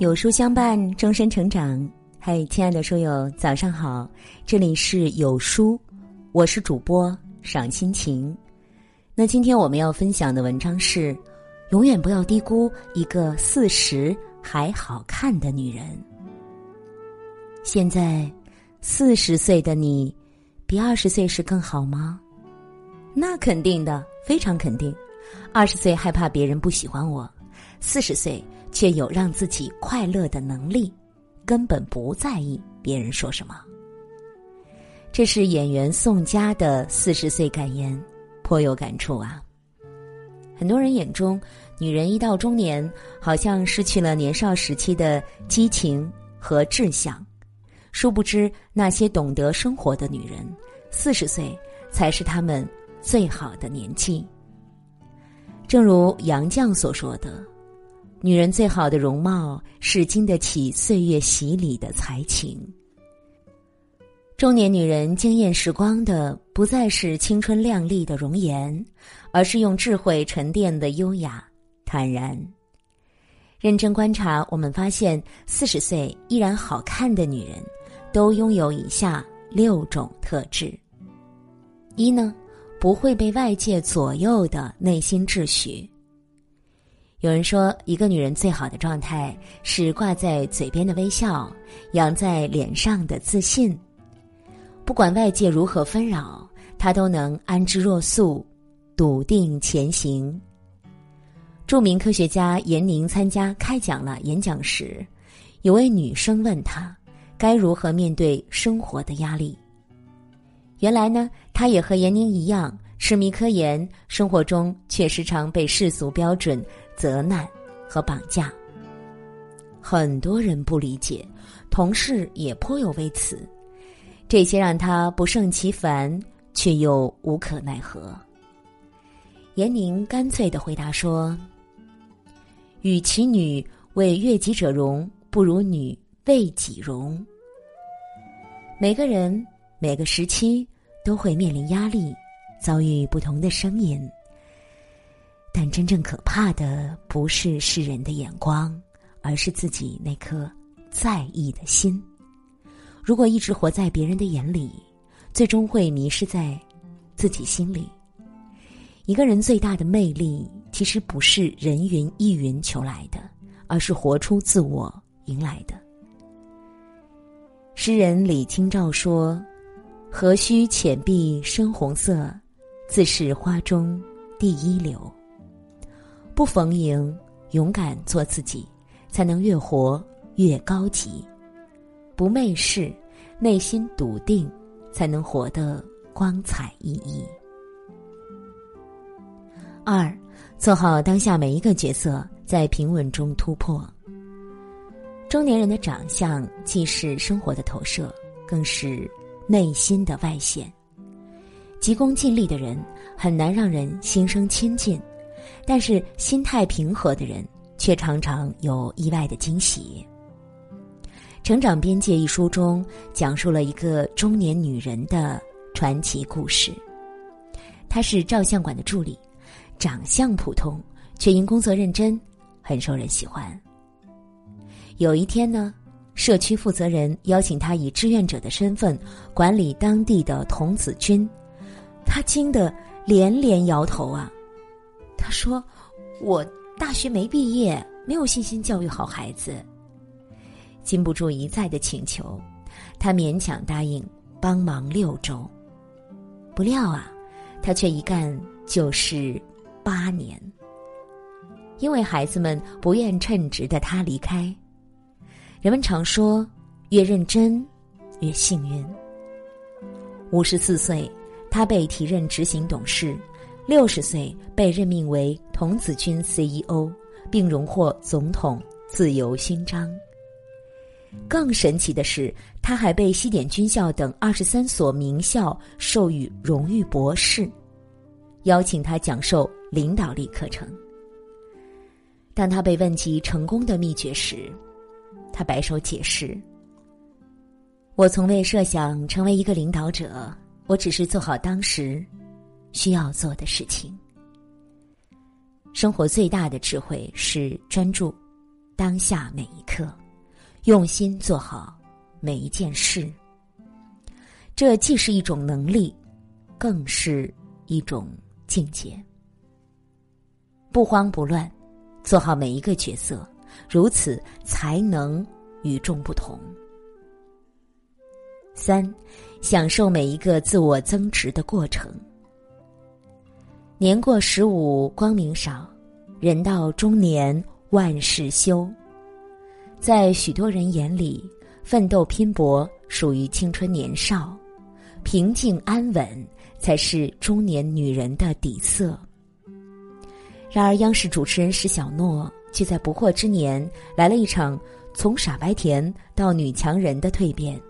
有书相伴，终身成长。嗨，亲爱的书友，早上好！这里是有书，我是主播赏心情。那今天我们要分享的文章是：永远不要低估一个四十还好看的女人。现在四十岁的你，比二十岁时更好吗？那肯定的，非常肯定。二十岁害怕别人不喜欢我，四十岁。却有让自己快乐的能力，根本不在意别人说什么。这是演员宋佳的四十岁感言，颇有感触啊。很多人眼中，女人一到中年，好像失去了年少时期的激情和志向。殊不知，那些懂得生活的女人，四十岁才是她们最好的年纪。正如杨绛所说的。女人最好的容貌是经得起岁月洗礼的才情。中年女人惊艳时光的不再是青春靓丽的容颜，而是用智慧沉淀的优雅坦然。认真观察，我们发现四十岁依然好看的女人，都拥有以下六种特质：一呢，不会被外界左右的内心秩序。有人说，一个女人最好的状态是挂在嘴边的微笑，扬在脸上的自信。不管外界如何纷扰，她都能安之若素，笃定前行。著名科学家严宁参加开讲了演讲时，有位女生问他，该如何面对生活的压力。原来呢，他也和闫宁一样痴迷科研，生活中却时常被世俗标准。责难和绑架，很多人不理解，同事也颇有微词，这些让他不胜其烦，却又无可奈何。严宁干脆的回答说：“与其女为悦己者容，不如女为己容。每个人每个时期都会面临压力，遭遇不同的声音。”但真正可怕的不是世人的眼光，而是自己那颗在意的心。如果一直活在别人的眼里，最终会迷失在自己心里。一个人最大的魅力，其实不是人云亦云求来的，而是活出自我迎来的。诗人李清照说：“何须浅碧深红色，自是花中第一流。”不逢迎，勇敢做自己，才能越活越高级；不媚世，内心笃定，才能活得光彩熠熠。二，做好当下每一个角色，在平稳中突破。中年人的长相既是生活的投射，更是内心的外显。急功近利的人，很难让人心生亲近。但是心态平和的人，却常常有意外的惊喜。《成长边界》一书中讲述了一个中年女人的传奇故事。她是照相馆的助理，长相普通，却因工作认真，很受人喜欢。有一天呢，社区负责人邀请他以志愿者的身份管理当地的童子军，他惊得连连摇头啊。他说：“我大学没毕业，没有信心教育好孩子。”禁不住一再的请求，他勉强答应帮忙六周。不料啊，他却一干就是八年。因为孩子们不愿称职的他离开。人们常说，越认真，越幸运。五十四岁，他被提任执行董事。六十岁被任命为童子军 CEO，并荣获总统自由勋章。更神奇的是，他还被西点军校等二十三所名校授予荣誉博士，邀请他讲授领导力课程。当他被问及成功的秘诀时，他摆手解释：“我从未设想成为一个领导者，我只是做好当时。”需要做的事情。生活最大的智慧是专注，当下每一刻，用心做好每一件事。这既是一种能力，更是一种境界。不慌不乱，做好每一个角色，如此才能与众不同。三，享受每一个自我增值的过程。年过十五，光明少；人到中年，万事休。在许多人眼里，奋斗拼搏属于青春年少，平静安稳才是中年女人的底色。然而，央视主持人石小诺却在不惑之年来了一场从傻白甜到女强人的蜕变。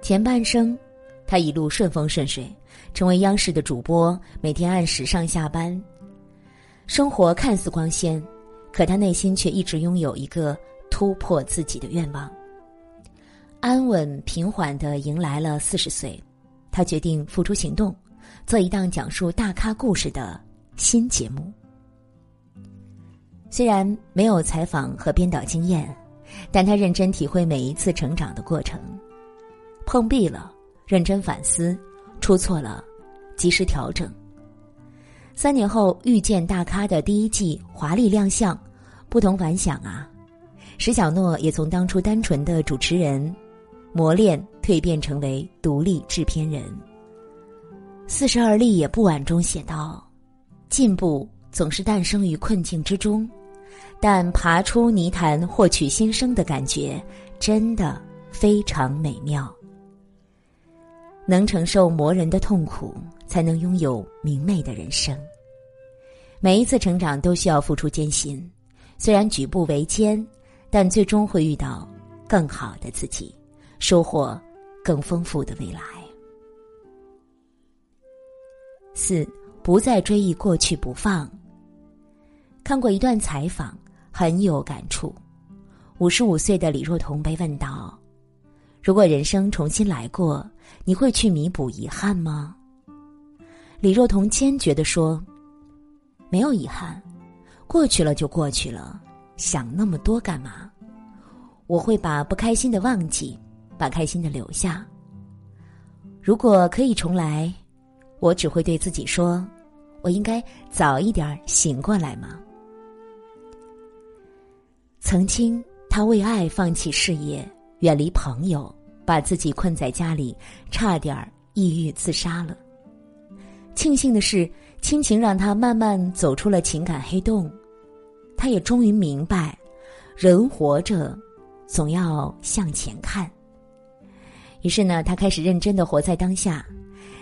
前半生，他一路顺风顺水。成为央视的主播，每天按时上下班，生活看似光鲜，可他内心却一直拥有一个突破自己的愿望。安稳平缓的迎来了四十岁，他决定付出行动，做一档讲述大咖故事的新节目。虽然没有采访和编导经验，但他认真体会每一次成长的过程，碰壁了，认真反思。出错了，及时调整。三年后遇见大咖的第一季华丽亮相，不同凡响啊！石小诺也从当初单纯的主持人，磨练蜕变成为独立制片人。四十而立也不晚中写道：“进步总是诞生于困境之中，但爬出泥潭获取新生的感觉，真的非常美妙。”能承受磨人的痛苦，才能拥有明媚的人生。每一次成长都需要付出艰辛，虽然举步维艰，但最终会遇到更好的自己，收获更丰富的未来。四，不再追忆过去不放。看过一段采访，很有感触。五十五岁的李若彤被问到。如果人生重新来过，你会去弥补遗憾吗？李若彤坚决的说：“没有遗憾，过去了就过去了，想那么多干嘛？我会把不开心的忘记，把开心的留下。如果可以重来，我只会对自己说：我应该早一点醒过来吗？曾经，他为爱放弃事业。”远离朋友，把自己困在家里，差点抑郁自杀了。庆幸的是，亲情让他慢慢走出了情感黑洞。他也终于明白，人活着总要向前看。于是呢，他开始认真的活在当下，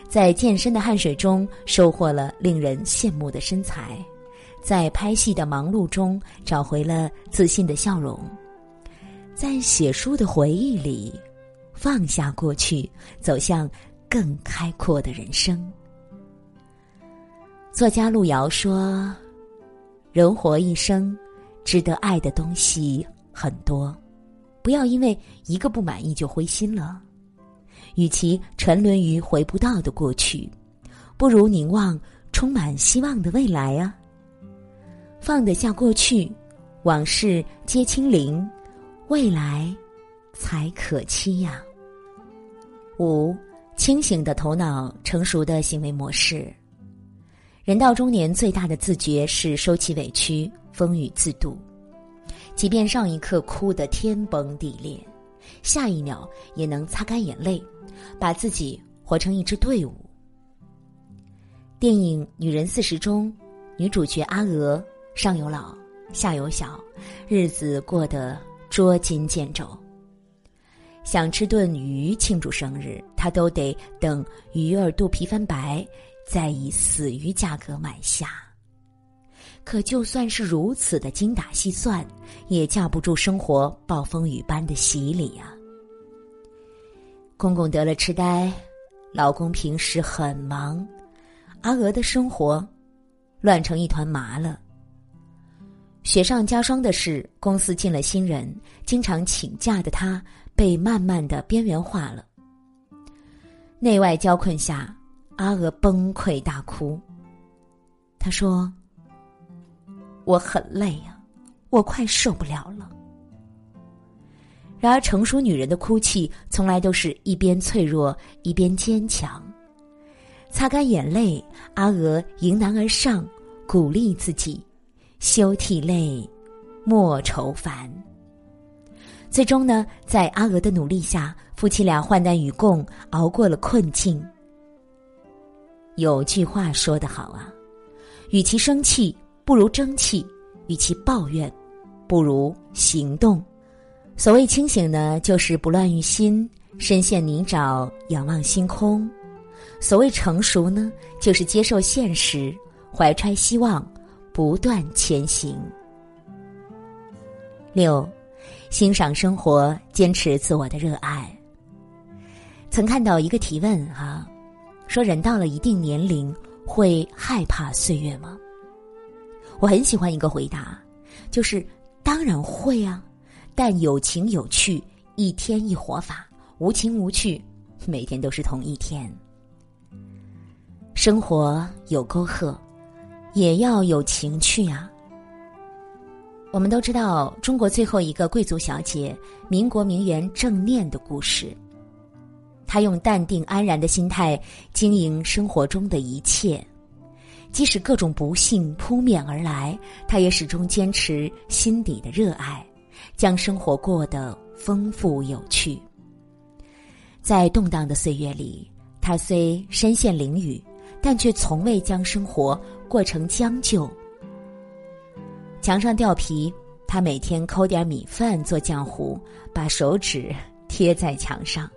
在健身的汗水中收获了令人羡慕的身材，在拍戏的忙碌中找回了自信的笑容。在写书的回忆里，放下过去，走向更开阔的人生。作家路遥说：“人活一生，值得爱的东西很多，不要因为一个不满意就灰心了。与其沉沦于回不到的过去，不如凝望充满希望的未来啊！放得下过去，往事皆清零。”未来，才可期呀。五，清醒的头脑，成熟的行为模式。人到中年，最大的自觉是收起委屈，风雨自度。即便上一刻哭得天崩地裂，下一秒也能擦干眼泪，把自己活成一支队伍。电影《女人四十》中，女主角阿娥上有老，下有小，日子过得。捉襟见肘，想吃顿鱼庆祝生日，他都得等鱼儿肚皮翻白，再以死鱼价格买下。可就算是如此的精打细算，也架不住生活暴风雨般的洗礼呀。公公得了痴呆，老公平时很忙，阿娥的生活乱成一团麻了。雪上加霜的是，公司进了新人，经常请假的他被慢慢的边缘化了。内外交困下，阿娥崩溃大哭。他说：“我很累呀，我快受不了了。然而，成熟女人的哭泣从来都是一边脆弱一边坚强。擦干眼泪，阿娥迎难而上，鼓励自己：“休涕泪，莫愁烦。”最终呢，在阿娥的努力下，夫妻俩患难与共，熬过了困境。有句话说得好啊，与其生气，不如争气；与其抱怨，不如行动。所谓清醒呢，就是不乱于心，深陷泥沼，仰望星空；所谓成熟呢，就是接受现实，怀揣希望，不断前行。六。欣赏生活，坚持自我的热爱。曾看到一个提问哈，说人到了一定年龄会害怕岁月吗？我很喜欢一个回答，就是当然会啊，但有情有趣，一天一活法；无情无趣，每天都是同一天。生活有沟壑，也要有情趣啊。我们都知道中国最后一个贵族小姐民国名媛郑念的故事。她用淡定安然的心态经营生活中的一切，即使各种不幸扑面而来，她也始终坚持心底的热爱，将生活过得丰富有趣。在动荡的岁月里，她虽身陷囹圄，但却从未将生活过成将就。墙上掉皮，他每天抠点米饭做浆糊，把手指贴在墙上。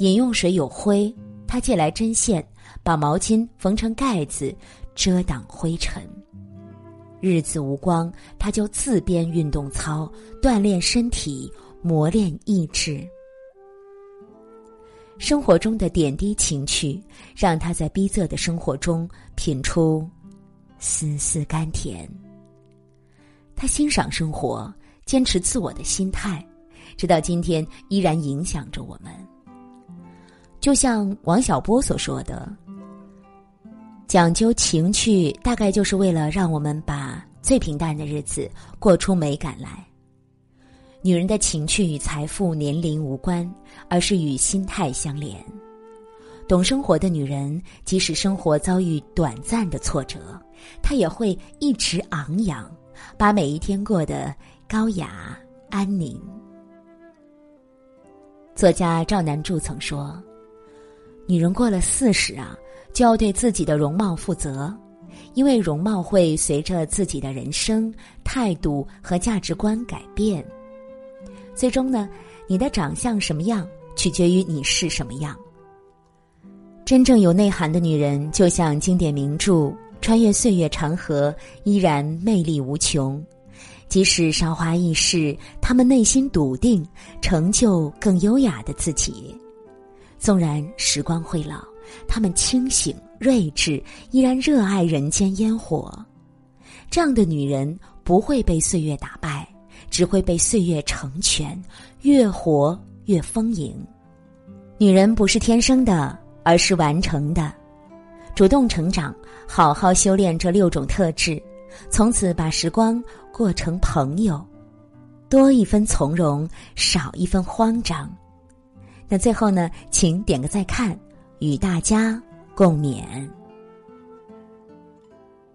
饮用水有灰，他借来针线，把毛巾缝成盖子，遮挡灰尘。日子无光，他就自编运动操，锻炼身体，磨练意志。生活中的点滴情趣，让他在逼仄的生活中品出丝丝甘甜。他欣赏生活，坚持自我的心态，直到今天依然影响着我们。就像王小波所说的：“讲究情趣，大概就是为了让我们把最平淡的日子过出美感来。”女人的情趣与财富、年龄无关，而是与心态相连。懂生活的女人，即使生活遭遇短暂的挫折，她也会一直昂扬。把每一天过得高雅安宁。作家赵南柱曾说：“女人过了四十啊，就要对自己的容貌负责，因为容貌会随着自己的人生态度和价值观改变。最终呢，你的长相什么样，取决于你是什么样。真正有内涵的女人，就像经典名著。”穿越岁月长河，依然魅力无穷。即使韶华易逝，她们内心笃定，成就更优雅的自己。纵然时光会老，他们清醒睿智，依然热爱人间烟火。这样的女人不会被岁月打败，只会被岁月成全，越活越丰盈。女人不是天生的，而是完成的。主动成长，好好修炼这六种特质，从此把时光过成朋友，多一分从容，少一分慌张。那最后呢，请点个再看，与大家共勉。